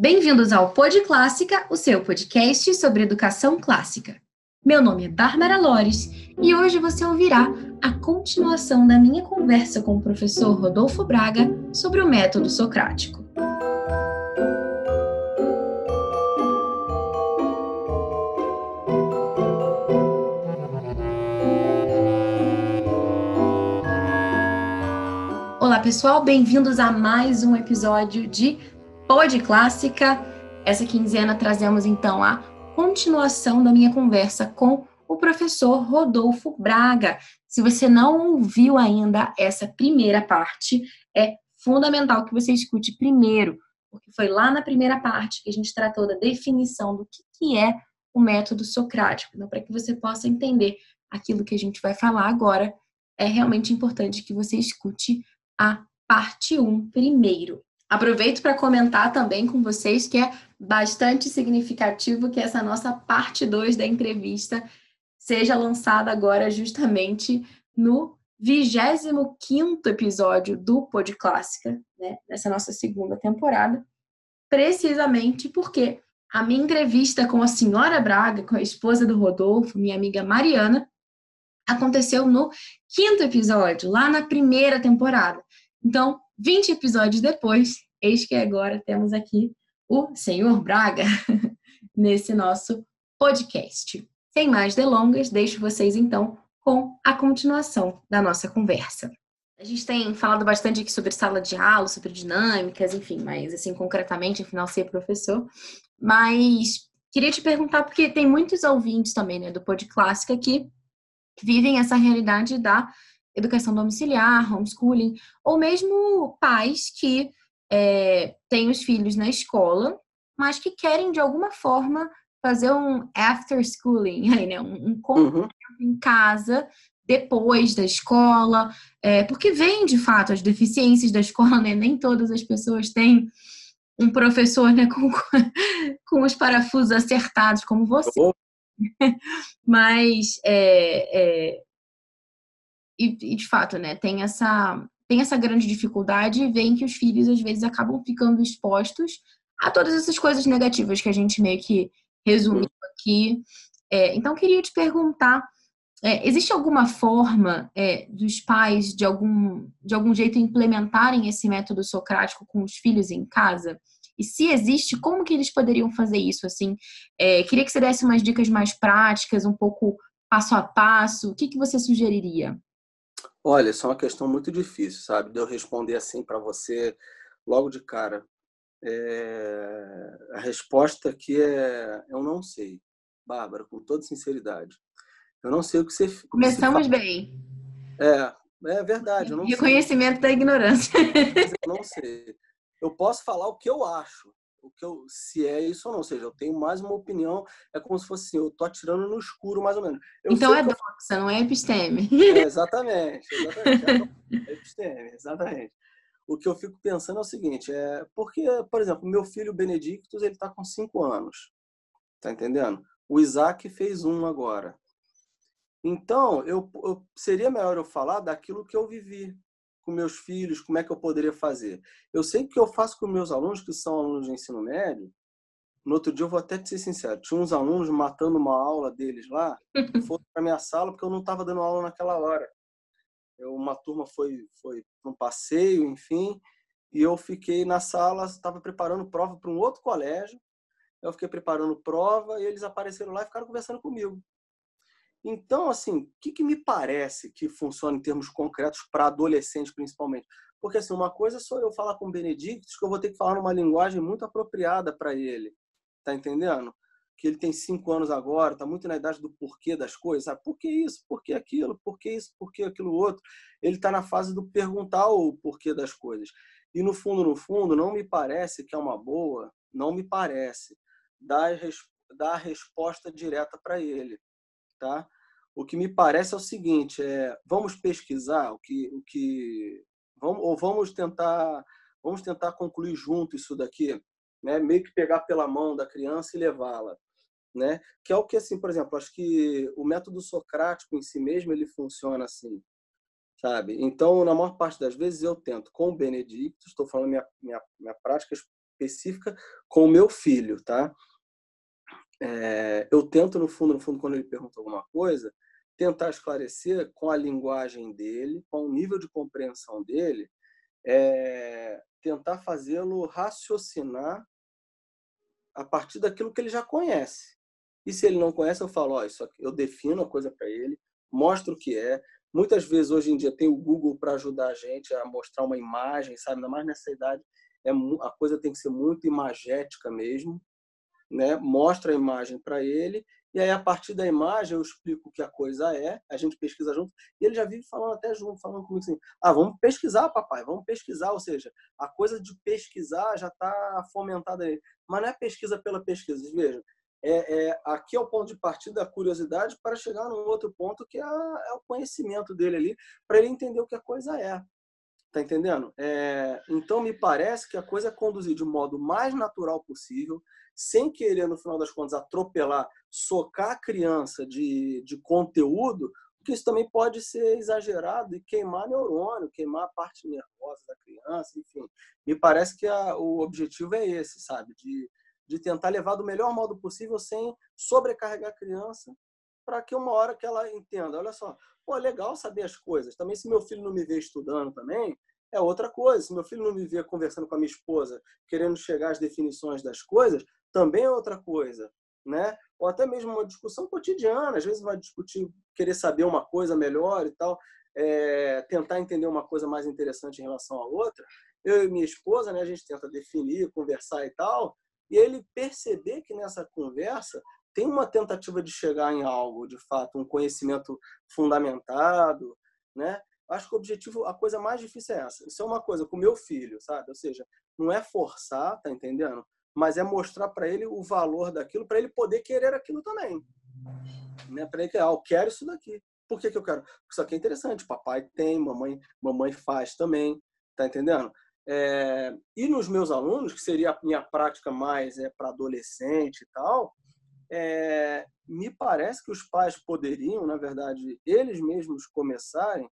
Bem-vindos ao Pod Clássica, o seu podcast sobre educação clássica. Meu nome é Bárbara Lores e hoje você ouvirá a continuação da minha conversa com o professor Rodolfo Braga sobre o método socrático. Olá, pessoal, bem-vindos a mais um episódio de Pod Clássica. Essa quinzena trazemos então a continuação da minha conversa com o professor Rodolfo Braga. Se você não ouviu ainda essa primeira parte, é fundamental que você escute primeiro, porque foi lá na primeira parte que a gente tratou da definição do que, é o método socrático. Então, para que você possa entender aquilo que a gente vai falar agora, é realmente importante que você escute a parte 1 primeiro. Aproveito para comentar também com vocês que é bastante significativo que essa nossa parte 2 da entrevista seja lançada agora justamente no 25 episódio do Pod Clássica, né, nessa nossa segunda temporada, precisamente porque a minha entrevista com a senhora Braga, com a esposa do Rodolfo, minha amiga Mariana, aconteceu no quinto episódio, lá na primeira temporada. Então, 20 episódios depois, eis que agora temos aqui o senhor Braga nesse nosso podcast. Sem mais delongas, deixo vocês então com a continuação da nossa conversa. A gente tem falado bastante aqui sobre sala de aula, sobre dinâmicas, enfim, mas assim, concretamente, afinal, ser professor. Mas queria te perguntar, porque tem muitos ouvintes também, né, do Pod Clássica que vivem essa realidade da educação domiciliar, homeschooling, ou mesmo pais que é, têm os filhos na escola, mas que querem de alguma forma fazer um after schooling, aí, né? um, um uhum. em casa depois da escola, é, porque vem de fato as deficiências da escola, né? Nem todas as pessoas têm um professor né, com, com os parafusos acertados como você. Mas é, é, e, e, de fato, né, tem essa, tem essa grande dificuldade e vem que os filhos às vezes acabam ficando expostos a todas essas coisas negativas que a gente meio que resumiu aqui. É, então, queria te perguntar: é, existe alguma forma é, dos pais, de algum, de algum jeito, implementarem esse método socrático com os filhos em casa? E se existe, como que eles poderiam fazer isso? Assim, é, queria que você desse umas dicas mais práticas, um pouco passo a passo. O que, que você sugeriria? Olha, isso é uma questão muito difícil, sabe? De eu responder assim para você logo de cara. É... A resposta aqui é: eu não sei, Bárbara, com toda sinceridade. Eu não sei o que você. Começamos bem. É, é verdade. Eu não Reconhecimento sei. da ignorância. Eu não sei. Eu posso falar o que eu acho, o que eu, se é isso ou não. Ou seja, eu tenho mais uma opinião, é como se fosse assim, eu tô atirando no escuro, mais ou menos. Eu então é doxa, eu... não é episteme. É, exatamente, exatamente. É episteme, exatamente. O que eu fico pensando é o seguinte, é porque, por exemplo, meu filho Benedictus, ele tá com cinco anos, tá entendendo? O Isaac fez um agora. Então, eu, eu seria melhor eu falar daquilo que eu vivi, com meus filhos, como é que eu poderia fazer. Eu sei que eu faço com meus alunos, que são alunos de ensino médio. No outro dia, eu vou até te ser sincero, tinha uns alunos matando uma aula deles lá, foram para minha sala porque eu não estava dando aula naquela hora. Eu, uma turma foi foi um passeio, enfim, e eu fiquei na sala, estava preparando prova para um outro colégio. Eu fiquei preparando prova e eles apareceram lá e ficaram conversando comigo. Então, assim, o que, que me parece que funciona em termos concretos para adolescentes, principalmente? Porque, assim, uma coisa é só eu falar com o Benedictus, que eu vou ter que falar numa linguagem muito apropriada para ele. Tá entendendo? Que ele tem cinco anos agora, tá muito na idade do porquê das coisas, sabe? Por que isso? Por que aquilo? Por que isso? Por que aquilo outro? Ele está na fase do perguntar o porquê das coisas. E, no fundo, no fundo, não me parece que é uma boa, não me parece, dar, dar a resposta direta para ele tá? O que me parece é o seguinte, é, vamos pesquisar o que, o que vamos, ou vamos tentar, vamos tentar concluir junto isso daqui, né? Meio que pegar pela mão da criança e levá-la, né? Que é o que assim, por exemplo, acho que o método socrático em si mesmo ele funciona assim, sabe? Então, na maior parte das vezes eu tento com o Benedicto, estou falando minha minha, minha prática específica com o meu filho, tá? É, eu tento, no fundo, no fundo, quando ele pergunta alguma coisa, tentar esclarecer com a linguagem dele, com o nível de compreensão dele, é, tentar fazê-lo raciocinar a partir daquilo que ele já conhece. E se ele não conhece, eu falo, isso aqui, eu defino a coisa para ele, mostro o que é. Muitas vezes hoje em dia tem o Google para ajudar a gente a mostrar uma imagem, sabe? Ainda mais nessa idade, é a coisa tem que ser muito imagética mesmo, né? Mostra a imagem para ele e aí a partir da imagem eu explico o que a coisa é, a gente pesquisa junto e ele já vive falando até junto, falando comigo assim: "Ah, vamos pesquisar, papai, vamos pesquisar", ou seja, a coisa de pesquisar já está fomentada aí. Mas não é pesquisa pela pesquisa, veja, é, é, aqui é o ponto de partida da curiosidade para chegar num outro ponto que é, é o conhecimento dele ali, para ele entender o que a coisa é. Tá entendendo? É, então, me parece que a coisa é conduzir de modo mais natural possível, sem querer, no final das contas, atropelar, socar a criança de, de conteúdo, porque isso também pode ser exagerado e queimar neurônio, queimar a parte nervosa da criança, enfim. Me parece que a, o objetivo é esse, sabe? De, de tentar levar do melhor modo possível sem sobrecarregar a criança para que uma hora que ela entenda, olha só, pô, legal saber as coisas. Também se meu filho não me vê estudando também, é outra coisa. Se meu filho não me vê conversando com a minha esposa, querendo chegar às definições das coisas, também é outra coisa, né? Ou até mesmo uma discussão cotidiana, às vezes vai discutir, querer saber uma coisa melhor e tal, é, tentar entender uma coisa mais interessante em relação à outra. Eu e minha esposa, né, a gente tenta definir, conversar e tal, e ele perceber que nessa conversa tem uma tentativa de chegar em algo, de fato, um conhecimento fundamentado, né? Acho que o objetivo, a coisa mais difícil é essa. Isso é uma coisa com meu filho, sabe? Ou seja, não é forçar, tá entendendo? Mas é mostrar para ele o valor daquilo, para ele poder querer aquilo também. Né? Para ele, ah, eu quero isso daqui. Por que, que eu quero? Isso aqui é interessante. Papai tem, mamãe, mamãe faz também, tá entendendo? É, e nos meus alunos, que seria a minha prática mais é para adolescente e tal, é, me parece que os pais poderiam, na verdade, eles mesmos começarem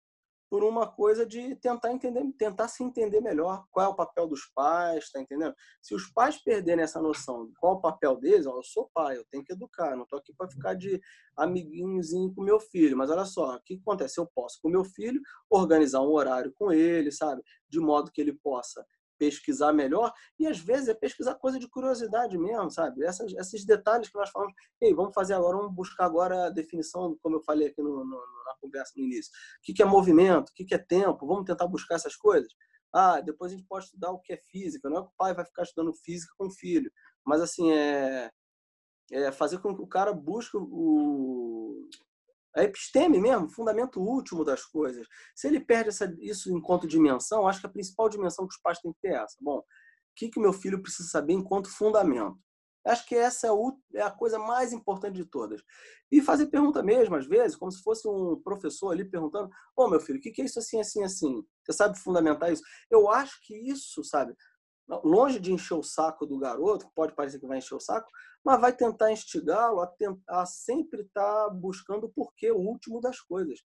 por uma coisa de tentar entender, tentar se entender melhor qual é o papel dos pais, tá entendendo? Se os pais perderem essa noção de qual é o papel deles, ó, eu sou pai, eu tenho que educar, não tô aqui para ficar de amiguinhozinho com meu filho, mas olha só, o que acontece? Eu posso com meu filho organizar um horário com ele, sabe? De modo que ele possa pesquisar melhor e às vezes é pesquisar coisa de curiosidade mesmo, sabe? Essas, esses detalhes que nós falamos, ei, vamos fazer agora, vamos buscar agora a definição, como eu falei aqui no, no, na conversa no início. O que, é movimento? O que, que é tempo? Vamos tentar buscar essas coisas? Ah, depois a gente pode estudar o que é física. Não é que o pai vai ficar estudando física com o filho, mas assim, é, é fazer com que o cara busque o, a episteme mesmo, fundamento último das coisas. Se ele perde essa, isso enquanto dimensão, acho que a principal dimensão que os pais têm que ter é essa. Bom, o que, que meu filho precisa saber enquanto fundamento? Acho que essa é, é a coisa mais importante de todas. E fazer pergunta mesmo, às vezes, como se fosse um professor ali perguntando: Ô, meu filho, o que é isso assim, assim, assim? Você sabe fundamentar isso? Eu acho que isso, sabe, longe de encher o saco do garoto, pode parecer que vai encher o saco, mas vai tentar instigá-lo a, a, sempre estar tá buscando o porquê, o último das coisas.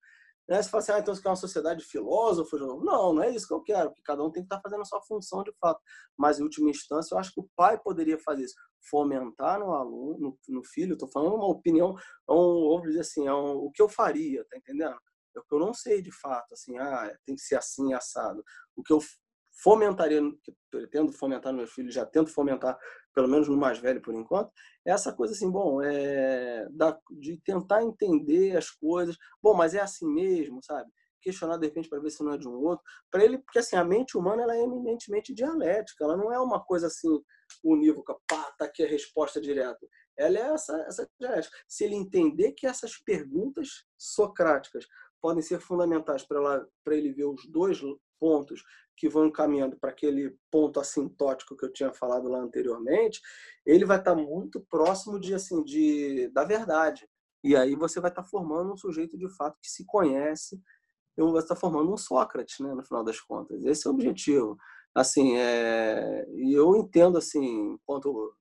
Né? Você fala assim, ah, então você quer uma sociedade de filósofos? Não, não é isso que eu quero, porque cada um tem que estar tá fazendo a sua função de fato. Mas, em última instância, eu acho que o pai poderia fazer isso, fomentar no aluno, no, no filho, estou falando uma opinião, é um, vamos dizer assim, é um, o que eu faria, tá entendendo? É o que eu não sei de fato, assim, ah, tem que ser assim, assado. O que eu fomentaria, que pretendo fomentar nos meus filhos, já tento fomentar, pelo menos no mais velho por enquanto, é essa coisa assim, bom, é, da, de tentar entender as coisas, bom, mas é assim mesmo, sabe? Questionar de repente para ver se não é de um outro, para ele, porque assim, a mente humana ela é eminentemente dialética, ela não é uma coisa assim unívoca, pá, tá aqui a resposta direta. Ela é essa, essa dialética. Se ele entender que essas perguntas socráticas podem ser fundamentais para ele ver os dois pontos que vão encaminhando para aquele ponto assintótico que eu tinha falado lá anteriormente, ele vai estar tá muito próximo de assim de da verdade. E aí você vai estar tá formando um sujeito de fato que se conhece, e vai estar tá formando um Sócrates, né, no final das contas. Esse é o objetivo. Assim, é... e eu entendo assim, enquanto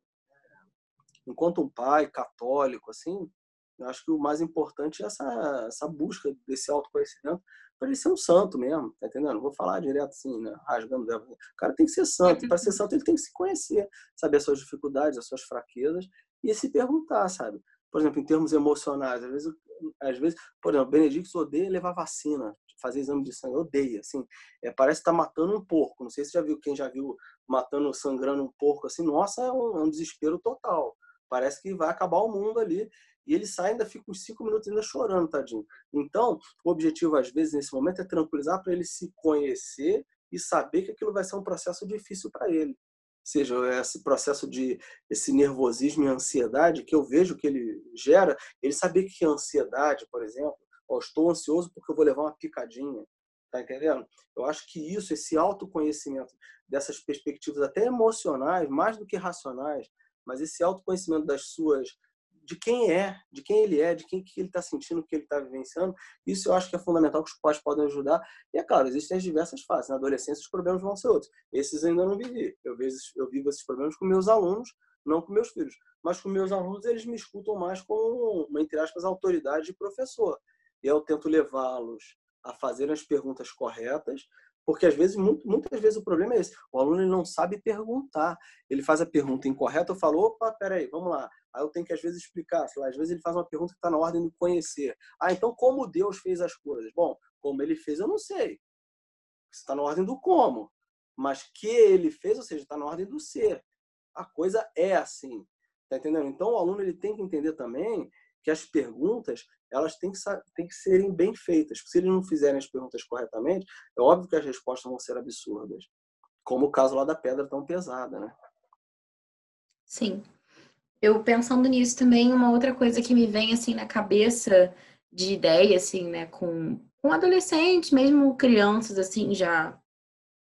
enquanto um pai católico assim, Eu acho que o mais importante é essa, essa busca desse autoconhecimento para ele ser um santo mesmo, tá entendendo? vou falar direto assim, né? rasgando o O cara tem que ser santo. Para ser santo, ele tem que se conhecer, saber as suas dificuldades, as suas fraquezas e se perguntar, sabe? Por exemplo, em termos emocionais, às vezes, às vezes por exemplo, Benedicto odeia levar vacina, fazer exame de sangue, odeia, assim. É, parece estar tá matando um porco. Não sei se já viu, quem já viu matando, sangrando um porco, assim, nossa, é um, é um desespero total. Parece que vai acabar o mundo ali. E ele sai ainda fica uns cinco minutos ainda chorando, tadinho. Então, o objetivo, às vezes, nesse momento, é tranquilizar para ele se conhecer e saber que aquilo vai ser um processo difícil para ele. Seja esse processo de esse nervosismo e ansiedade que eu vejo que ele gera, ele saber que ansiedade, por exemplo, oh, estou ansioso porque eu vou levar uma picadinha, tá entendendo? Eu acho que isso, esse autoconhecimento dessas perspectivas até emocionais, mais do que racionais, mas esse autoconhecimento das suas de quem é, de quem ele é, de quem que ele está sentindo, o que ele está vivenciando. Isso eu acho que é fundamental que os pais podem ajudar. E é claro, existem as diversas fases. Na adolescência os problemas vão ser outros. Esses ainda não vivi. Eu, eu vivo esses problemas com meus alunos, não com meus filhos. Mas com meus alunos eles me escutam mais como, uma, entre aspas, autoridade de professor. E eu tento levá-los a fazer as perguntas corretas, porque às vezes, muitas vezes o problema é esse. O aluno não sabe perguntar. Ele faz a pergunta incorreta, eu falo, opa, peraí, vamos lá. Aí eu tenho que às vezes explicar, lá, às vezes ele faz uma pergunta que está na ordem do conhecer. Ah, então como Deus fez as coisas? Bom, como ele fez, eu não sei. Está na ordem do como. Mas que ele fez, ou seja, está na ordem do ser. A coisa é assim. Tá entendendo? Então o aluno ele tem que entender também que as perguntas elas têm que, têm que serem bem feitas. Porque se eles não fizerem as perguntas corretamente, é óbvio que as respostas vão ser absurdas. Como o caso lá da pedra tão pesada, né? Sim. Eu pensando nisso também, uma outra coisa que me vem assim na cabeça de ideia, assim, né, com, com adolescentes, mesmo crianças, assim, já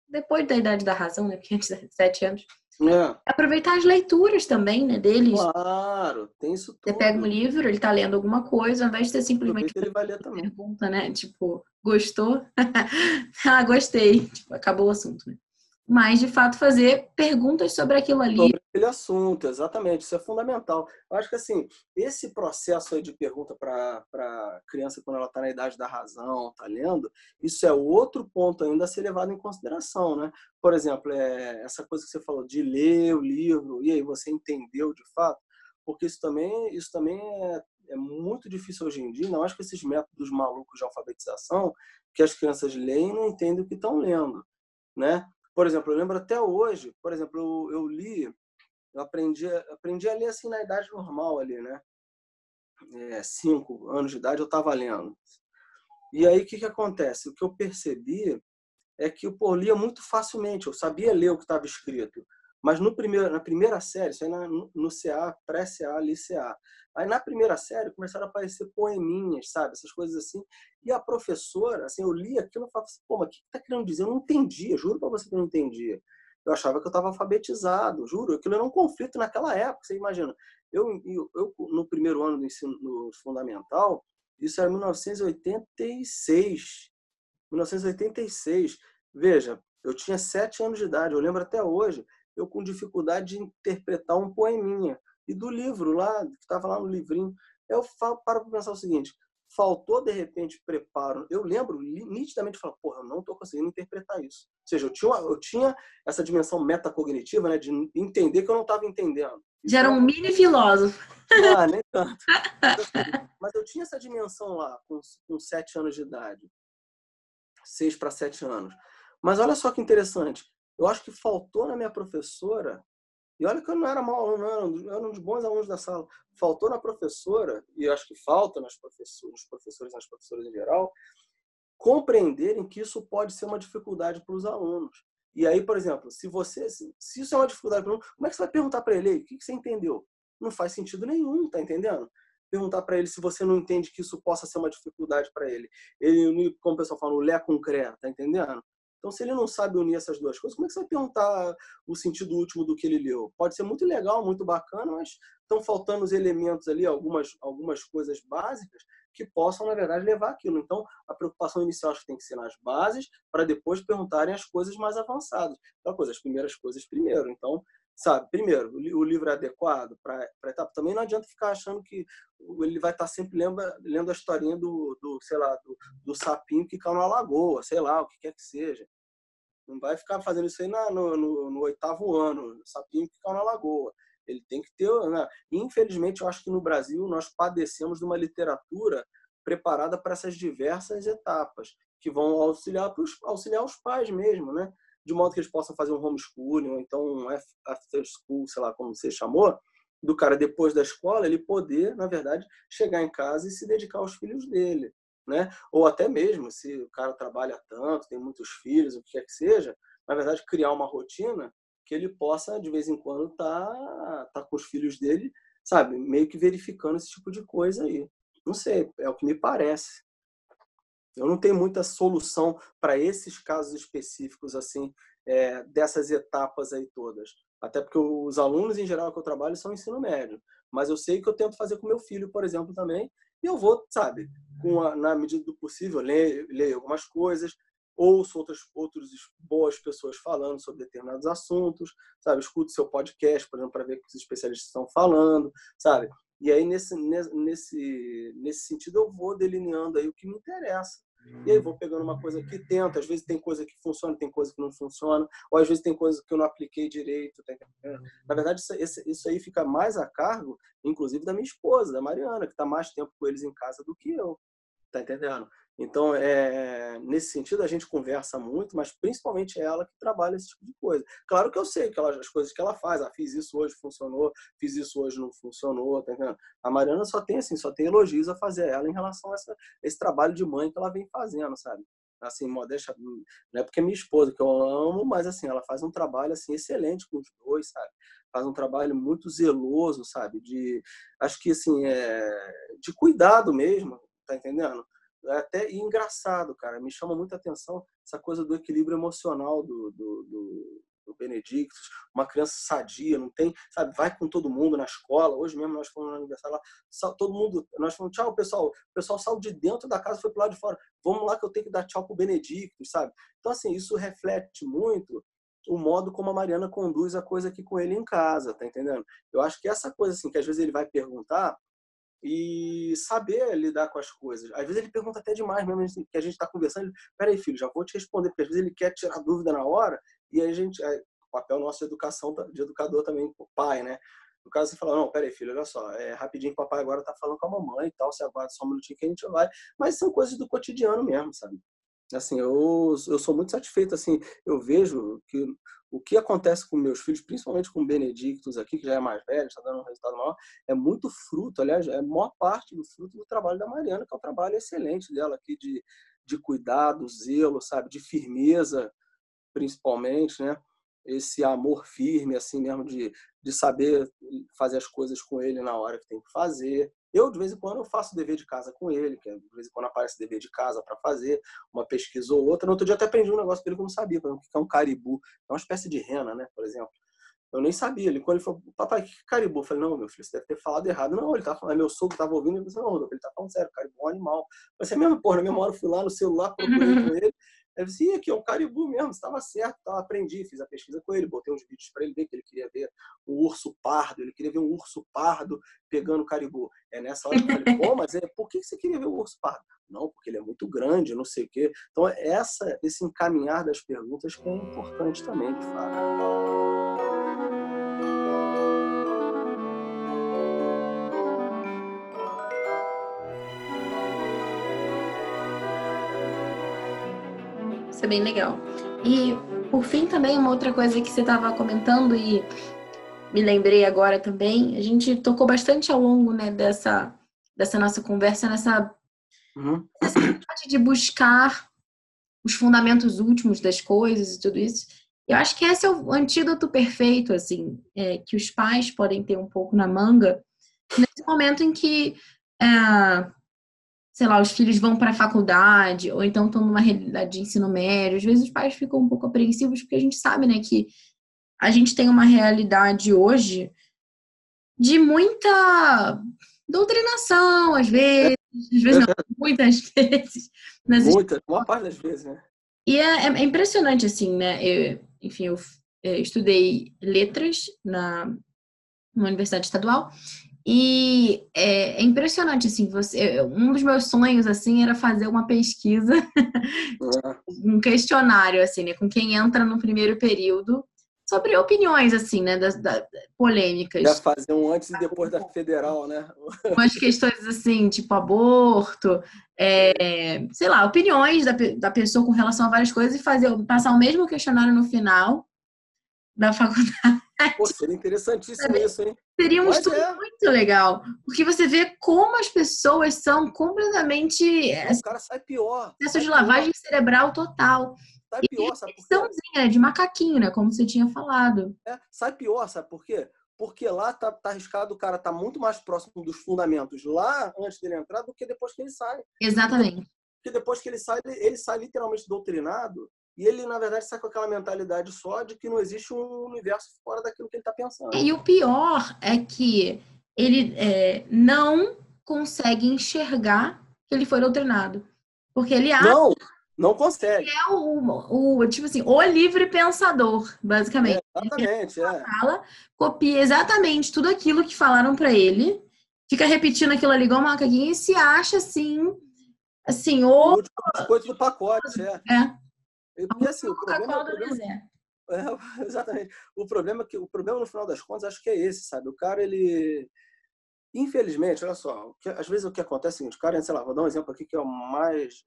depois da idade da razão, né, porque antes de sete anos, é. Aproveitar as leituras também, né, deles. Claro, tem isso tudo. Você pega um livro, ele tá lendo alguma coisa, ao invés de ser simplesmente ele vai ler também. pergunta, né? Tipo, gostou? ah, gostei. Tipo, acabou o assunto, né? Mas de fato fazer perguntas sobre aquilo ali. Sobre aquele assunto, exatamente, isso é fundamental. Eu acho que assim, esse processo aí de pergunta para a criança quando ela está na idade da razão, está lendo, isso é outro ponto ainda a ser levado em consideração, né? Por exemplo, é, essa coisa que você falou de ler o livro, e aí você entendeu de fato, porque isso também, isso também é, é muito difícil hoje em dia, não acho que esses métodos malucos de alfabetização que as crianças leem não entendem o que estão lendo, né? Por exemplo, eu lembro até hoje, por exemplo, eu, eu li, eu aprendi, aprendi a ler assim na idade normal ali, né? É, cinco anos de idade eu estava lendo. E aí o que, que acontece? O que eu percebi é que eu pô, lia muito facilmente, eu sabia ler o que estava escrito. Mas no primeiro, na primeira série, isso aí no, no CA, pré-CA, ali CA. Aí na primeira série começaram a aparecer poeminhas, sabe? Essas coisas assim. E a professora, assim, eu li aquilo e falava assim, pô, mas o que tá querendo dizer? Eu não entendia, juro para você que eu não entendia. Eu achava que eu estava alfabetizado, juro. Aquilo era um conflito naquela época, você imagina. Eu, eu, eu no primeiro ano do ensino no fundamental, isso era 1986. 1986. Veja, eu tinha sete anos de idade, eu lembro até hoje eu com dificuldade de interpretar um poeminha. E do livro lá, que estava lá no livrinho, eu falo, paro para pensar o seguinte, faltou de repente preparo. Eu lembro nitidamente falar, porra, eu não estou conseguindo interpretar isso. Ou seja, eu tinha, eu tinha essa dimensão metacognitiva, né, de entender que eu não estava entendendo. Já era um mini filósofo. Ah, nem tanto. Mas eu tinha essa dimensão lá, com, com sete anos de idade. Seis para sete anos. Mas olha só que interessante eu acho que faltou na minha professora, e olha que eu não era mau aluno, eu era um dos bons alunos da sala, faltou na professora, e eu acho que falta nas professores, nos professores e nas professoras em geral, compreenderem que isso pode ser uma dificuldade para os alunos. E aí, por exemplo, se você se, isso é uma dificuldade para o aluno, como é que você vai perguntar para ele, o que, você entendeu? Não faz sentido nenhum, tá entendendo? Perguntar para ele se você não entende que isso possa ser uma dificuldade para ele. Ele, como o pessoal fala, o lé concreto, tá entendendo? Então, se ele não sabe unir essas duas coisas, como é que você vai perguntar o sentido último do que ele leu? Pode ser muito legal, muito bacana, mas estão faltando os elementos ali, algumas, algumas coisas básicas que possam, na verdade, levar aquilo. Então, a preocupação inicial acho que tem que ser nas bases, para depois perguntarem as coisas mais avançadas. Então, coisa, as primeiras coisas primeiro. Então, sabe? Primeiro, o livro é adequado para a etapa. Também não adianta ficar achando que ele vai estar tá sempre lendo, lendo a historinha do, do sei lá, do, do, sapinho que caiu na lagoa, sei lá, o que quer que seja. Não vai ficar fazendo isso aí na, no, no, no, oitavo ano, sapinho que na lagoa. Ele tem que ter. Né? Infelizmente, eu acho que no Brasil nós padecemos de uma literatura preparada para essas diversas etapas, que vão auxiliar, auxiliar os pais mesmo, né? de modo que eles possam fazer um homeschooling, ou então um after school, sei lá como você chamou, do cara depois da escola, ele poder, na verdade, chegar em casa e se dedicar aos filhos dele, né? Ou até mesmo, se o cara trabalha tanto, tem muitos filhos, o que quer que seja, na verdade, criar uma rotina que ele possa, de vez em quando, tá, tá com os filhos dele, sabe? Meio que verificando esse tipo de coisa aí. Não sei, é o que me parece. Eu não tenho muita solução para esses casos específicos, assim, é, dessas etapas aí todas. Até porque os alunos, em geral, que eu trabalho são ensino médio. Mas eu sei que eu tento fazer com meu filho, por exemplo, também. E eu vou, sabe, a, na medida do possível, ler algumas coisas, ouço outras, outras boas pessoas falando sobre determinados assuntos, sabe? Escuto seu podcast, por exemplo, para ver o que os especialistas estão falando, sabe? E aí, nesse, nesse, nesse sentido, eu vou delineando aí o que me interessa. E aí vou pegando uma coisa que tento, às vezes tem coisa que funciona, tem coisa que não funciona, ou às vezes tem coisa que eu não apliquei direito. Tá Na verdade, isso aí fica mais a cargo, inclusive, da minha esposa, da Mariana, que está mais tempo com eles em casa do que eu. Tá entendendo? Então, é, nesse sentido, a gente conversa muito, mas principalmente ela que trabalha esse tipo de coisa. Claro que eu sei que ela, as coisas que ela faz, ah, fiz isso hoje, funcionou, fiz isso hoje, não funcionou, tá entendendo? A Mariana só tem, assim, só tem elogios a fazer a ela em relação a essa, esse trabalho de mãe que ela vem fazendo, sabe? Assim, modéstia, não é porque é minha esposa, que eu amo, mas assim, ela faz um trabalho, assim, excelente com os dois, sabe? Faz um trabalho muito zeloso, sabe? De, acho que, assim, é, de cuidado mesmo, tá entendendo? É até engraçado, cara. Me chama muita atenção essa coisa do equilíbrio emocional do, do, do, do Benedictus. Uma criança sadia, não tem, sabe, vai com todo mundo na escola. Hoje mesmo nós fomos no aniversário lá, todo mundo, nós falamos tchau, pessoal. O pessoal saiu de dentro da casa foi pro lado de fora. Vamos lá que eu tenho que dar tchau pro Benedictus, sabe? Então, assim, isso reflete muito o modo como a Mariana conduz a coisa aqui com ele em casa, tá entendendo? Eu acho que essa coisa, assim, que às vezes ele vai perguntar, e saber lidar com as coisas. Às vezes ele pergunta até demais, mesmo que a gente está conversando. Peraí, filho, já vou te responder, porque às vezes ele quer tirar dúvida na hora e a gente. Aí, o papel nosso de educação, de educador também, o pai, né? No caso, você fala: Não, peraí, filho, olha só, é rapidinho papai agora tá falando com a mamãe e tal, você aguarda só um minutinho que a gente vai. Mas são coisas do cotidiano mesmo, sabe? Assim, eu, eu sou muito satisfeito, assim, eu vejo que o que acontece com meus filhos, principalmente com Benedictus aqui, que já é mais velho, está dando um resultado maior, é muito fruto, aliás, é maior parte do fruto do trabalho da Mariana, que é um trabalho excelente dela aqui de, de cuidado, zelo, sabe, de firmeza, principalmente, né? Esse amor firme, assim mesmo, de, de saber fazer as coisas com ele na hora que tem que fazer, eu, de vez em quando, eu faço dever de casa com ele, que é, de vez em quando aparece dever de casa para fazer, uma pesquisa ou outra. No outro dia até aprendi um negócio dele que eu não sabia, por exemplo, que é um caribu. É uma espécie de rena, né, por exemplo. Eu nem sabia. Ele, quando ele falou, papai, que caribu? Eu falei, não, meu filho, você deve ter falado errado. Não, ele tá falando, é meu sogro estava ouvindo. Ele disse, não, ele tá falando sério, caribu é um animal. Mas é mesmo, porra, na mesma hora eu fui lá no celular, procurei com ele. Ele disse, aqui é um caribu mesmo, estava certo, tá? aprendi, fiz a pesquisa com ele, botei uns vídeos para ele ver que ele queria ver o urso pardo, ele queria ver um urso pardo pegando caribu. É nessa hora que eu falei, pô, mas é, por que você queria ver o urso pardo? Não, porque ele é muito grande, não sei o quê. Então, essa, esse encaminhar das perguntas que é importante também, de fato. É bem legal. E, por fim, também, uma outra coisa que você estava comentando e me lembrei agora também, a gente tocou bastante ao longo né, dessa, dessa nossa conversa, nessa uhum. de buscar os fundamentos últimos das coisas e tudo isso. Eu acho que esse é o antídoto perfeito, assim, é, que os pais podem ter um pouco na manga nesse momento em que é, sei lá, os filhos vão para a faculdade ou então estão numa realidade de ensino médio. Às vezes os pais ficam um pouco apreensivos porque a gente sabe, né, que a gente tem uma realidade hoje de muita doutrinação, às vezes, às vezes não, muitas vezes. Mas, Muita, uma parte das vezes, né? E é, é impressionante, assim, né? Eu, enfim, eu, é, estudei letras na, na Universidade Estadual e é, é, impressionante, assim, você, um dos meus sonhos, assim, era fazer uma pesquisa, é. um questionário, assim, né, com quem entra no primeiro período, sobre opiniões, assim, né, das, das polêmicas. Já fazer um antes e depois da federal, né? Umas questões, assim, tipo aborto, é, sei lá, opiniões da, da pessoa com relação a várias coisas e fazer, passar o mesmo questionário no final da faculdade. Pô, seria interessantíssimo isso, hein? Seria um Pode estudo é. muito legal. Porque você vê como as pessoas são completamente. O cara sai pior. Processo de lavagem pior. cerebral total. Sai pior, sabe por quê? de macaquinho, né? Como você tinha falado. É, sai pior, sabe por quê? Porque lá tá, tá arriscado, o cara tá muito mais próximo dos fundamentos lá antes dele entrar do que depois que ele sai. Exatamente. Porque depois que ele sai, ele sai literalmente doutrinado e ele, na verdade, sai com aquela mentalidade só de que não existe um universo fora daquilo que ele está pensando. E o pior é que ele é, não consegue enxergar que ele foi doutrinado. Porque ele acha. Não, não consegue. é o, o, tipo assim, o livre pensador, basicamente. É, exatamente, ele é. Fala, copia exatamente tudo aquilo que falaram para ele, fica repetindo aquilo ali igual um macaquinho e se acha assim. Assim, ou. O coisas do pacote, é. É. Porque assim, o problema, o problema é, exatamente. O problema que o problema no final das contas acho que é esse, sabe? O cara ele infelizmente, olha só, que, às vezes o que acontece é o seguinte, o cara, sei lá, vou dar um exemplo aqui que é o mais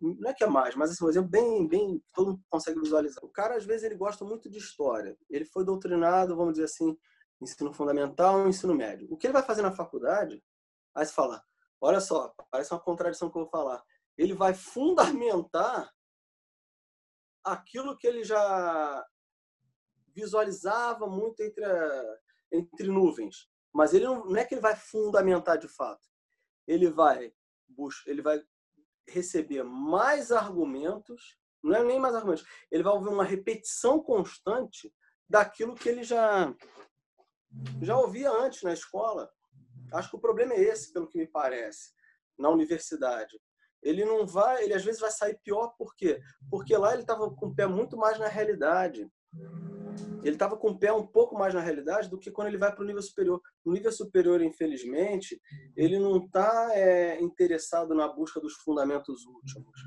não é que é mais, mas assim, um exemplo bem bem todo mundo consegue visualizar. O cara às vezes ele gosta muito de história. Ele foi doutrinado, vamos dizer assim, ensino fundamental, ensino médio. O que ele vai fazer na faculdade? Aí você fala, olha só, parece uma contradição que eu vou falar. Ele vai fundamentar aquilo que ele já visualizava muito entre, a, entre nuvens. Mas ele não, não, é que ele vai fundamentar de fato. Ele vai, ele vai receber mais argumentos, não é nem mais argumentos, ele vai ouvir uma repetição constante daquilo que ele já, já ouvia antes na escola. Acho que o problema é esse, pelo que me parece, na universidade ele não vai, ele às vezes vai sair pior por quê? Porque lá ele estava com o pé muito mais na realidade. Ele estava com o pé um pouco mais na realidade do que quando ele vai para o nível superior. No nível superior, infelizmente, ele não está é, interessado na busca dos fundamentos últimos.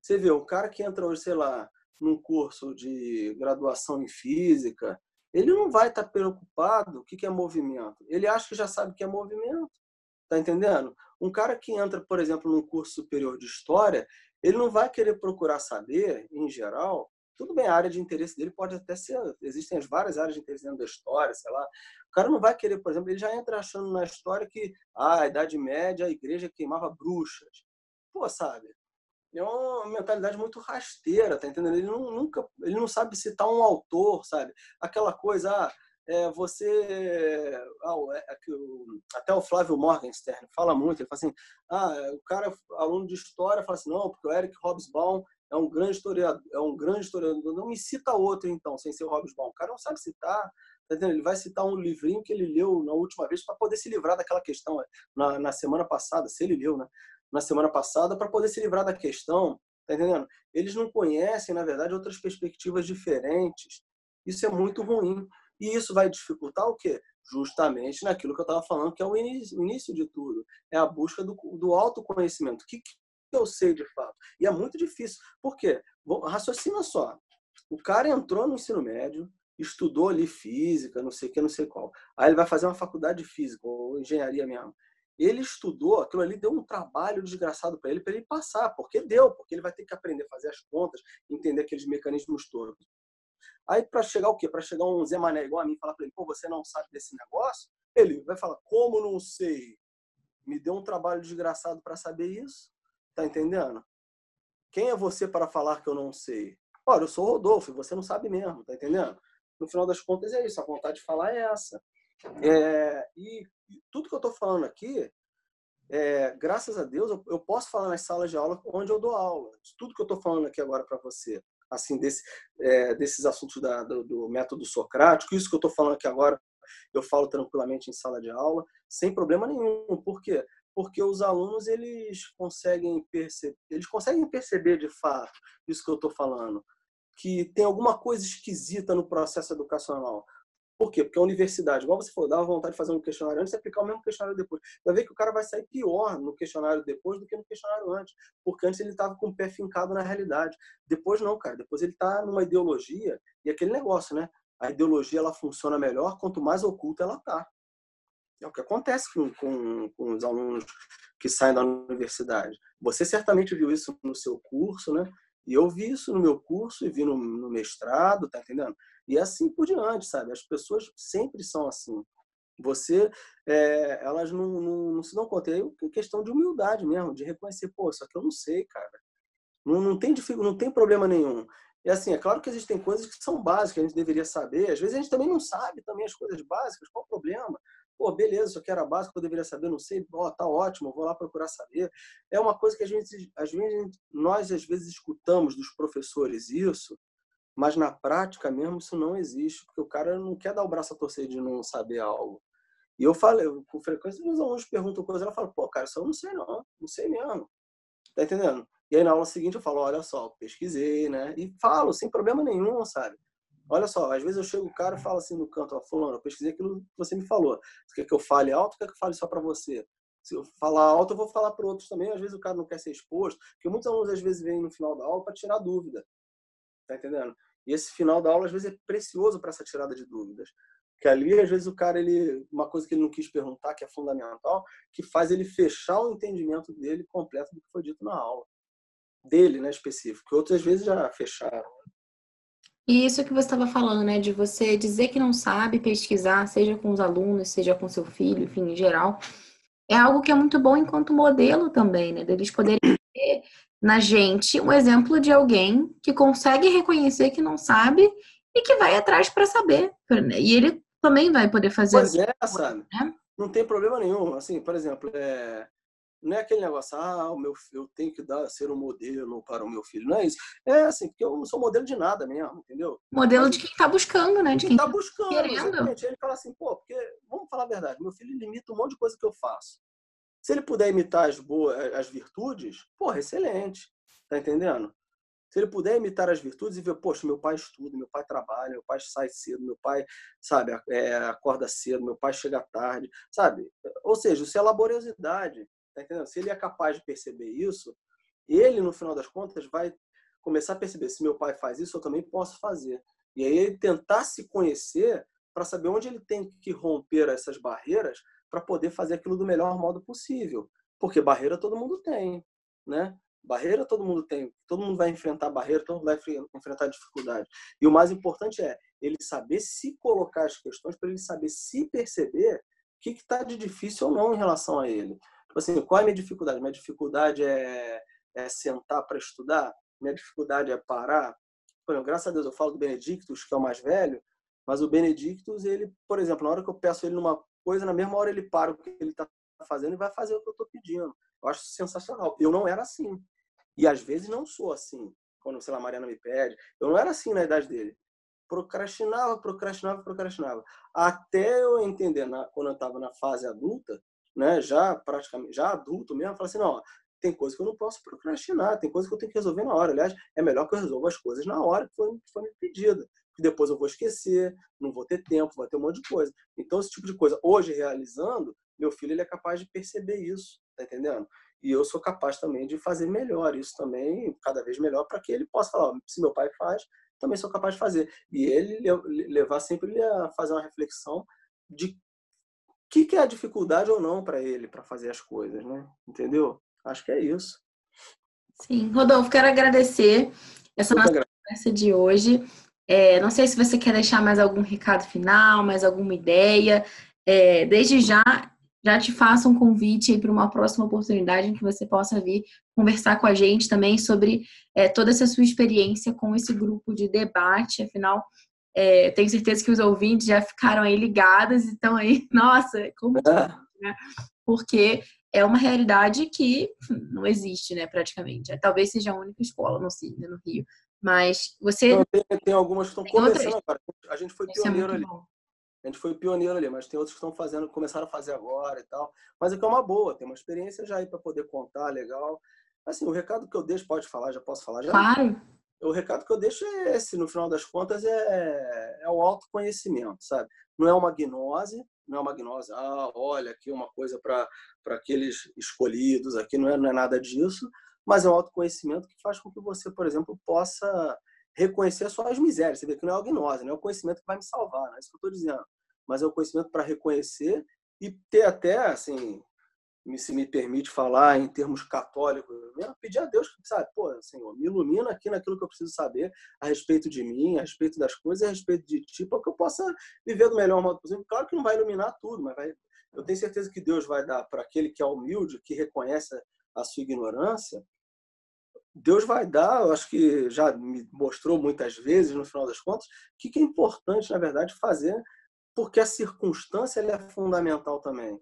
Você vê, o cara que entra sei lá, num curso de graduação em física, ele não vai estar tá preocupado o que é movimento. Ele acha que já sabe o que é movimento. Tá entendendo? Um cara que entra, por exemplo, num curso superior de história, ele não vai querer procurar saber, em geral, tudo bem, a área de interesse dele pode até ser, existem as várias áreas de interesse dentro da história, sei lá. O cara não vai querer, por exemplo, ele já entra achando na história que ah, a Idade Média, a igreja queimava bruxas. Pô, sabe? É uma mentalidade muito rasteira, tá entendendo? Ele não, nunca, ele não sabe citar um autor, sabe? Aquela coisa, ah, é, você. Ah, é, até o Flávio Morgenstern fala muito, ele fala assim: ah, o cara, aluno de história, fala assim, não, porque o Eric Hobsbawm é um grande historiador, é um grande historiador, não me cita outro então, sem ser o Hobsbawm. O cara não sabe citar, tá? Ele vai citar um livrinho que ele leu na última vez para poder se livrar daquela questão é, na, na semana passada, se ele leu, né? Na semana passada, para poder se livrar da questão, tá entendendo? Eles não conhecem, na verdade, outras perspectivas diferentes. Isso é muito ruim. E isso vai dificultar o quê? Justamente naquilo que eu estava falando, que é o início, de tudo. É a busca do, do autoconhecimento. O que, que eu sei de fato? E é muito difícil. Por quê? Raciocina só. O cara entrou no ensino médio, estudou ali física, não sei o que, não sei qual. Aí ele vai fazer uma faculdade de física ou engenharia mesmo. Ele estudou, aquilo ali deu um trabalho desgraçado para ele, para ele passar, porque deu, porque ele vai ter que aprender a fazer as contas, entender aqueles mecanismos todos. Aí, para chegar o quê? Para chegar um Zé Mané igual a mim e falar para ele, pô, você não sabe desse negócio? Ele vai falar, como não sei? Me deu um trabalho desgraçado para saber isso. Tá entendendo? Quem é você para falar que eu não sei? Olha, eu sou Rodolfo, você não sabe mesmo, tá entendendo? No final das contas é isso, a vontade de falar é essa. É, e tudo que eu estou falando aqui, é, graças a Deus, eu, eu, posso falar nas salas de aula onde eu dou aula. Tudo que eu estou falando aqui agora para você assim desse, é, desses assuntos da, do, do, método socrático. Isso que eu estou falando aqui agora, eu falo tranquilamente em sala de aula, sem problema nenhum. Por quê? Porque os alunos eles conseguem perceber, eles conseguem perceber de fato isso que eu estou falando. que tem alguma coisa esquisita no processo educacional. Por quê? Porque a universidade, igual você falou, dava vontade de fazer um questionário antes e aplicar o mesmo questionário depois. Vai ver que o cara vai sair pior no questionário depois do que no questionário antes. Porque antes ele estava com o pé fincado na realidade. Depois não, cara. Depois ele está numa ideologia e aquele negócio, né? A ideologia ela funciona melhor quanto mais oculta ela está. É o que acontece com, com, com, os alunos que saem da universidade. Você certamente viu isso no seu curso, né? E eu vi isso no meu curso e vi no, no mestrado, tá entendendo? E assim por diante, sabe? As pessoas sempre são assim. Você, é, elas não, não, não, se dão conta. É questão de humildade mesmo, de reconhecer, pô, isso aqui eu não sei, cara. Não, não, tem, não tem problema nenhum. E assim, é claro que existem coisas que são básicas, que a gente deveria saber. Às vezes a gente também não sabe também as coisas básicas, qual o problema? Pô, beleza, isso aqui era básico, eu deveria saber, não sei. Ó, tá ótimo, vou lá procurar saber. É uma coisa que a gente, às vezes, nós às vezes escutamos dos professores isso, mas na prática mesmo isso não existe, porque o cara não quer dar o braço a torcer de não saber algo. E eu falei, com frequência, os alunos perguntam coisas, ela fala, pô, cara, isso eu não sei não, não sei mesmo. Tá entendendo? E aí na aula seguinte eu falo, olha só, pesquisei, né? E falo, sem problema nenhum, sabe? Olha só, às vezes eu chego o cara e falo assim no canto, ó, fulano, eu pesquisei aquilo que você me falou. Você quer que eu fale alto ou quer que eu fale só para você? Se eu falar alto, eu vou falar para outros também. Às vezes o cara não quer ser exposto, porque muitos alunos às vezes vêm no final da aula para tirar dúvida. Tá entendendo? E esse final da aula, às vezes, é precioso para essa tirada de dúvidas. Que ali, às vezes, o cara, ele, uma coisa que ele não quis perguntar, que é fundamental, que faz ele fechar o entendimento dele completo do que foi dito na aula. Dele, né, específico. Que outras vezes já fecharam. E isso que você estava falando, né, de você dizer que não sabe pesquisar, seja com os alunos, seja com seu filho, enfim, em geral, é algo que é muito bom enquanto modelo também, né, deles poderem ter na gente um exemplo de alguém que consegue reconhecer que não sabe e que vai atrás para saber. E ele também vai poder fazer. Pois é, sabe? Né? Não tem problema nenhum. Assim, por exemplo, é... não é aquele negócio, ah, o meu, eu tenho que dar, ser um modelo para o meu filho. Não é isso. É assim, porque eu não sou modelo de nada mesmo, entendeu? Modelo de quem está buscando, né? De quem está buscando. Querendo. Exatamente. Ele fala assim, pô, porque, vamos falar a verdade, meu filho limita um monte de coisa que eu faço. Se ele puder imitar as boas, as virtudes, porra, excelente. Tá entendendo? Se ele puder imitar as virtudes e ver, poxa, meu pai estuda, meu pai trabalha, meu pai sai cedo, meu pai, sabe, é, acorda cedo, meu pai chega tarde, sabe? Ou seja, isso é laboriosidade, tá entendendo? Se ele é capaz de perceber isso, ele, no final das contas, vai começar a perceber se meu pai faz isso, eu também posso fazer. E aí ele tentar se conhecer para saber onde ele tem que romper essas barreiras para poder fazer aquilo do melhor modo possível. Porque barreira todo mundo tem, né? Barreira todo mundo tem, todo mundo vai enfrentar barreira, todo mundo vai enfrentar dificuldade. E o mais importante é ele saber se colocar as questões para ele saber se perceber o que está de difícil ou não em relação a ele. Tipo assim, qual é a minha dificuldade? Minha dificuldade é, é sentar para estudar? Minha dificuldade é parar? Por exemplo, graças a Deus eu falo do Benedictus, que é o mais velho, mas o Benedictus, ele, por exemplo, na hora que eu peço ele numa coisa, na mesma hora ele para o que ele está fazendo e vai fazer o que eu estou pedindo. Eu acho sensacional. Eu não era assim. E às vezes não sou assim. Quando, sei lá, a Mariana me pede. Eu não era assim na idade dele. Procrastinava, procrastinava, procrastinava. Até eu entender, na, quando eu estava na fase adulta, né, já praticamente, já adulto mesmo, eu falei assim, não, tem coisa que eu não posso procrastinar, tem coisa que eu tenho que resolver na hora. Aliás, é melhor que eu resolva as coisas na hora que foi, foi me pedida que depois eu vou esquecer, não vou ter tempo, vai ter um monte de coisa. Então, esse tipo de coisa, hoje realizando, meu filho ele é capaz de perceber isso, tá entendendo? E eu sou capaz também de fazer melhor isso também, cada vez melhor, para que ele possa falar: se meu pai faz, também sou capaz de fazer. E ele levar sempre ele a fazer uma reflexão de o que, que é a dificuldade ou não para ele para fazer as coisas, né? Entendeu? Acho que é isso. Sim, Rodolfo, quero agradecer essa Muito nossa conversa de hoje. É, não sei se você quer deixar mais algum recado final, mais alguma ideia. É, desde já, já te faço um convite para uma próxima oportunidade em que você possa vir conversar com a gente também sobre é, toda essa sua experiência com esse grupo de debate. Afinal, é, tenho certeza que os ouvintes já ficaram aí ligados e estão aí, nossa, como é. né? porque é uma realidade que não existe, né, praticamente. Talvez seja a única escola no, no Rio mas você. Não, tem, tem, algumas que estão começando agora. A gente foi Isso é pioneiro é ali. Bom. A gente foi pioneiro ali, mas tem outros que estão fazendo, começaram a fazer agora e tal. Mas é que é uma boa, tem uma experiência já aí para poder contar, legal. Assim, o recado que eu deixo, pode falar, já posso falar já? Claro. o recado que eu deixo é esse, no final das contas, é, é o autoconhecimento, sabe? Não é uma gnose, não é uma gnose, ah, olha, aqui uma coisa para aqueles escolhidos, aqui não é, não é nada disso, mas é um autoconhecimento que faz com que você, por exemplo, possa reconhecer as suas misérias. Você vê que não é a gnose, não é o conhecimento que vai me salvar, não é isso que eu estou dizendo. Mas é o conhecimento para reconhecer e ter até, assim, se me permite falar em termos católicos, mesmo pedir a Deus, sabe, pô, Senhor, me ilumina aqui naquilo que eu preciso saber a respeito de mim, a respeito das coisas, a respeito de ti, para que eu possa viver do melhor modo possível. Claro que não vai iluminar tudo, mas vai, eu tenho certeza que Deus vai dar para aquele que é humilde, que reconhece a sua ignorância, Deus vai dar, eu acho que já me mostrou muitas vezes, no final das contas, o que é importante, na verdade, fazer, porque a circunstância é fundamental também.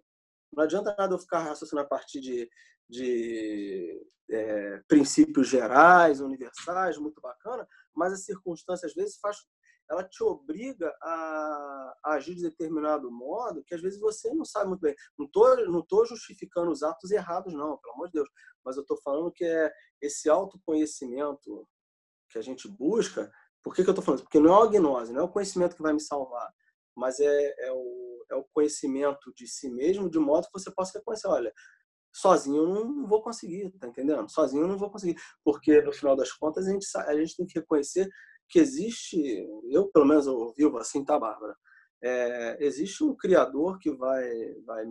Não adianta nada eu ficar raciocinando a partir de, de é, princípios gerais, universais, muito bacana, mas a circunstância, às vezes, faz, ela te obriga a, a agir de determinado modo que, às vezes, você não sabe muito bem. Não estou não tô justificando os atos errados, não, pelo amor de Deus. Mas eu estou falando que é esse autoconhecimento que a gente busca. Por que, que eu estou falando? Porque não é a gnose, não é o conhecimento que vai me salvar, mas é, é o é o conhecimento de si mesmo, de modo que você possa reconhecer, olha, sozinho eu não vou conseguir, tá entendendo? Sozinho eu não vou conseguir, porque no final das contas a gente a gente tem que reconhecer que existe, eu pelo menos eu vivo assim, tá, Bárbara? É, existe um criador que vai vai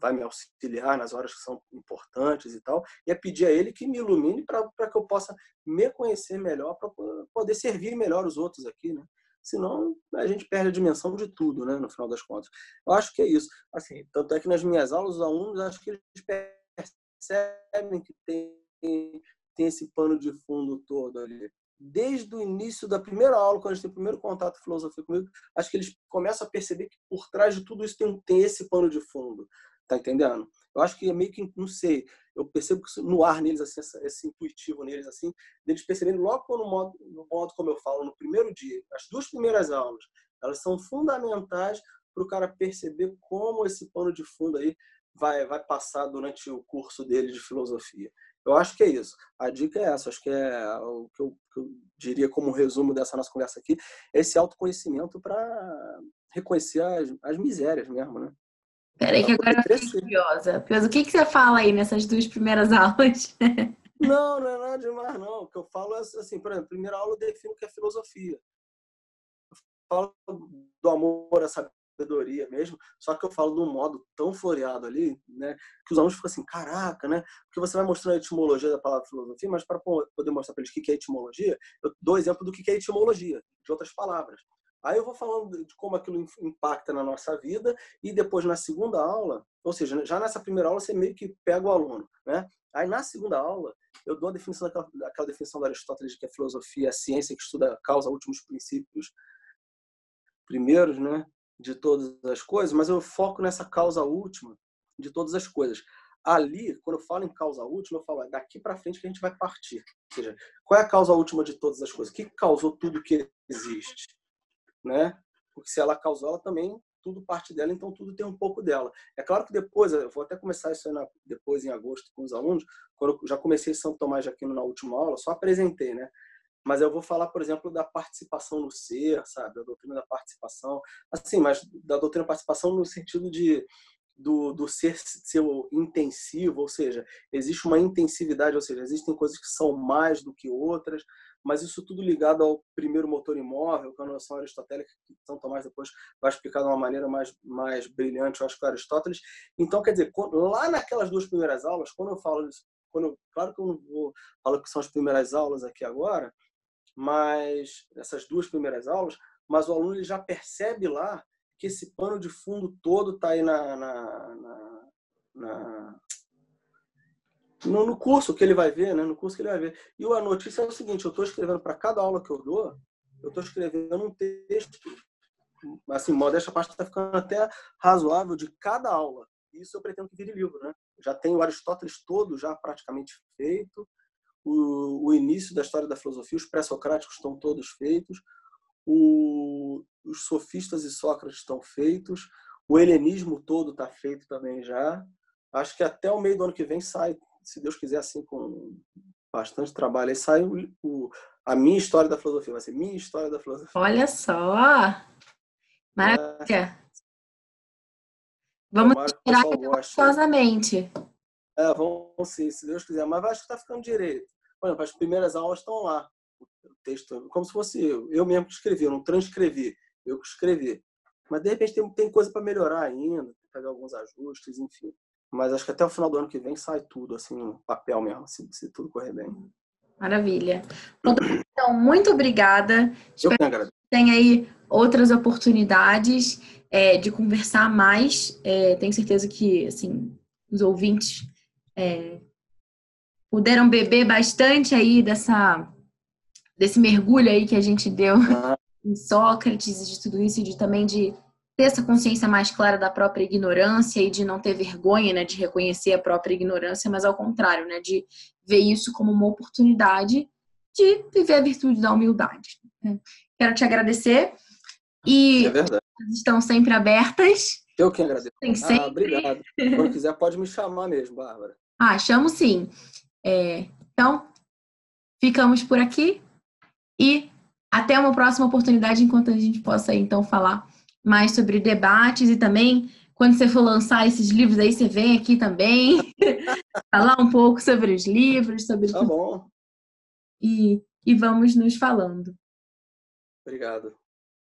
vai me auxiliar nas horas que são importantes e tal, e é pedir a ele que me ilumine para que eu possa me conhecer melhor, para poder servir melhor os outros aqui, né? senão a gente perde a dimensão de tudo, né, no final das contas. Eu acho que é isso. Assim, tanto é que nas minhas aulas, os alunos, acho que eles percebem que tem, tem esse pano de fundo todo ali. Desde o início da primeira aula, quando gente tem o primeiro contato com filosofia comigo, acho que eles começam a perceber que por trás de tudo isso tem, tem esse pano de fundo. Tá entendendo? Eu acho que é meio que, não sei, eu percebo que no ar neles, assim, esse intuitivo neles, assim, deles percebendo logo no modo, no modo como eu falo, no primeiro dia, as duas primeiras aulas, elas são fundamentais para o cara perceber como esse pano de fundo aí vai, vai passar durante o curso dele de filosofia. Eu acho que é isso. A dica é essa. Acho que é o que eu, que eu diria como resumo dessa nossa conversa aqui. Esse autoconhecimento para reconhecer as, as misérias mesmo, né? Peraí, que agora eu fiquei curiosa. O que, que você fala aí nessas duas primeiras aulas? Não, não é nada demais, não. O que eu falo é assim, por exemplo, primeira aula eu defino o que é filosofia. Eu falo do amor à sabedoria mesmo, só que eu falo de um modo tão floreado ali, né, que os alunos ficam assim, caraca, né? Porque você vai mostrando a etimologia da palavra filosofia, mas para poder mostrar para eles o que é etimologia, eu dou exemplo do que é etimologia, de outras palavras. Aí eu vou falando de como aquilo impacta na nossa vida e depois na segunda aula, ou seja, já nessa primeira aula você meio que pega o aluno, né? Aí na segunda aula eu dou a definição daquela, daquela definição da Aristóteles que a filosofia é a ciência que estuda a causa, últimos princípios primeiros, né? De todas as coisas, mas eu foco nessa causa última de todas as coisas. Ali, quando eu falo em causa última, eu falo é daqui para frente que a gente vai partir. Ou seja, qual é a causa última de todas as coisas? O que causou tudo que existe? Né? Porque se ela causou, ela também tudo parte dela, então tudo tem um pouco dela. É claro que depois, eu vou até começar isso na, depois em agosto com os alunos, quando já comecei São Tomás de Aquino na última aula, só apresentei, né? Mas eu vou falar, por exemplo, da participação no ser, sabe? Da doutrina da participação. Assim, mas da doutrina da participação no sentido de do, do ser, ser intensivo, ou seja, existe uma intensividade, ou seja, existem coisas que são mais do que outras, mas isso tudo ligado ao primeiro motor imóvel, que é a noção aristotélica, que São Tomás depois vai explicar de uma maneira mais, mais brilhante, eu acho é Aristóteles. Então, quer dizer, lá naquelas duas primeiras aulas, quando eu falo isso, quando eu, claro que eu não vou falar que são as primeiras aulas aqui agora, mas essas duas primeiras aulas, mas o aluno ele já percebe lá que esse pano de fundo todo está aí na, na, na, na no, no, curso que ele vai ver, né? No curso que ele vai ver. E a notícia é o seguinte: eu estou escrevendo para cada aula que eu dou, eu estou escrevendo um texto, assim, modéstia parte está ficando até razoável de cada aula. Isso eu pretendo que vire livro, né? Já tenho o Aristóteles todo já praticamente feito, o, o início da história da filosofia, os pré-socráticos estão todos feitos, o, os sofistas e Sócrates estão feitos, o helenismo todo está feito também já. Acho que até o meio do ano que vem sai, se Deus quiser, assim, com bastante trabalho, aí sai o, o a minha história da filosofia, vai ser minha história da filosofia. Olha só! Maravilha! É. Vamos tirar gostosamente. É, vamos sim, se Deus quiser. Mas acho que está ficando direito. Por exemplo, as primeiras aulas estão lá. O texto, como se fosse eu. Eu mesmo que escrevi, eu não transcrevi. Eu que escrevi. Mas de repente tem, tem coisa para melhorar ainda, fazer alguns ajustes, enfim. Mas acho que até o final do ano que vem sai tudo, assim, no papel mesmo, se, se tudo correr bem. Maravilha. Então, muito obrigada. Eu Espero que. Tem aí outras oportunidades é, de conversar mais. É, tenho certeza que, assim, os ouvintes é, puderam beber bastante aí dessa desse mergulho aí que a gente deu ah. em Sócrates, de tudo isso, e de também de ter essa consciência mais clara da própria ignorância e de não ter vergonha, né, de reconhecer a própria ignorância, mas ao contrário, né, de ver isso como uma oportunidade de viver a virtude da humildade. Né. Quero te agradecer e é verdade. estão sempre abertas. Eu que agradeço. Tem sempre. Ah, obrigado. Quando quiser pode me chamar mesmo, Bárbara. Ah, chamo sim. É, então, ficamos por aqui e até uma próxima oportunidade enquanto a gente possa então falar mais sobre debates e também quando você for lançar esses livros aí, você vem aqui também falar um pouco sobre os livros, sobre Tá bom. E, e vamos nos falando. Obrigado.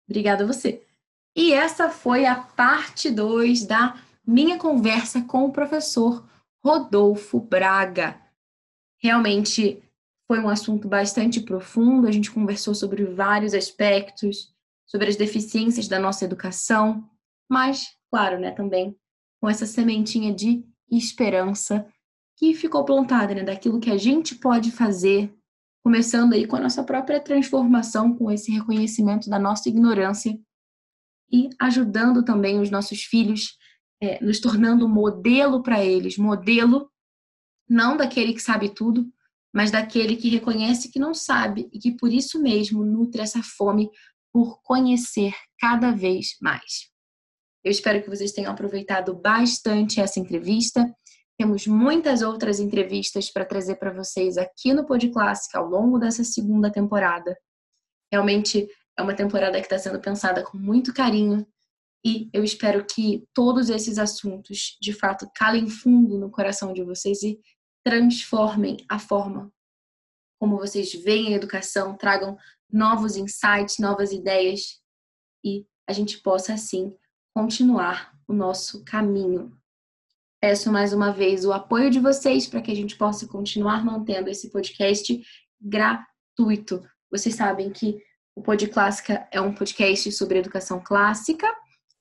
Obrigada a você. E essa foi a parte 2 da minha conversa com o professor Rodolfo Braga. Realmente foi um assunto bastante profundo, a gente conversou sobre vários aspectos, sobre as deficiências da nossa educação, mas, claro, né, também com essa sementinha de esperança que ficou plantada, né, daquilo que a gente pode fazer, começando aí com a nossa própria transformação, com esse reconhecimento da nossa ignorância e ajudando também os nossos filhos, é, nos tornando modelo para eles, modelo não daquele que sabe tudo, mas daquele que reconhece que não sabe e que por isso mesmo nutre essa fome por conhecer cada vez mais. Eu espero que vocês tenham aproveitado bastante essa entrevista. Temos muitas outras entrevistas para trazer para vocês aqui no Pod Clássica ao longo dessa segunda temporada. Realmente é uma temporada que está sendo pensada com muito carinho e eu espero que todos esses assuntos de fato calem fundo no coração de vocês e transformem a forma como vocês veem a educação, tragam novos insights, novas ideias e a gente possa assim continuar o nosso caminho. Peço mais uma vez o apoio de vocês para que a gente possa continuar mantendo esse podcast gratuito. Vocês sabem que o Pod Clássica é um podcast sobre educação clássica,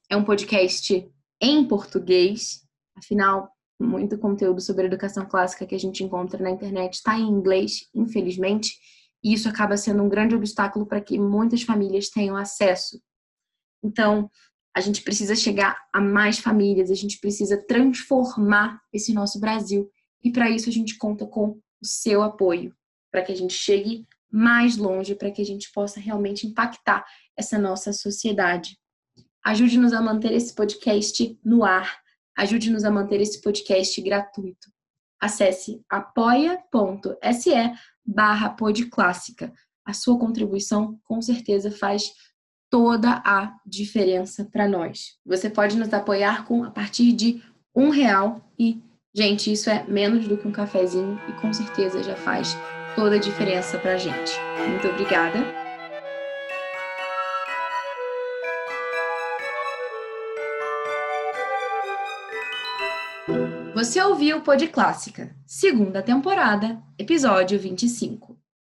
é um podcast em português, afinal, muito conteúdo sobre educação clássica que a gente encontra na internet está em inglês, infelizmente, e isso acaba sendo um grande obstáculo para que muitas famílias tenham acesso. Então, a gente precisa chegar a mais famílias, a gente precisa transformar esse nosso Brasil. E para isso a gente conta com o seu apoio, para que a gente chegue mais longe, para que a gente possa realmente impactar essa nossa sociedade. Ajude-nos a manter esse podcast no ar, ajude-nos a manter esse podcast gratuito. Acesse apoia.se barra podclássica. A sua contribuição, com certeza, faz toda a diferença para nós. Você pode nos apoiar com a partir de um real e, gente, isso é menos do que um cafezinho e com certeza já faz toda a diferença para a gente. Muito obrigada. Você ouviu o Pod Clássica, segunda temporada, episódio 25.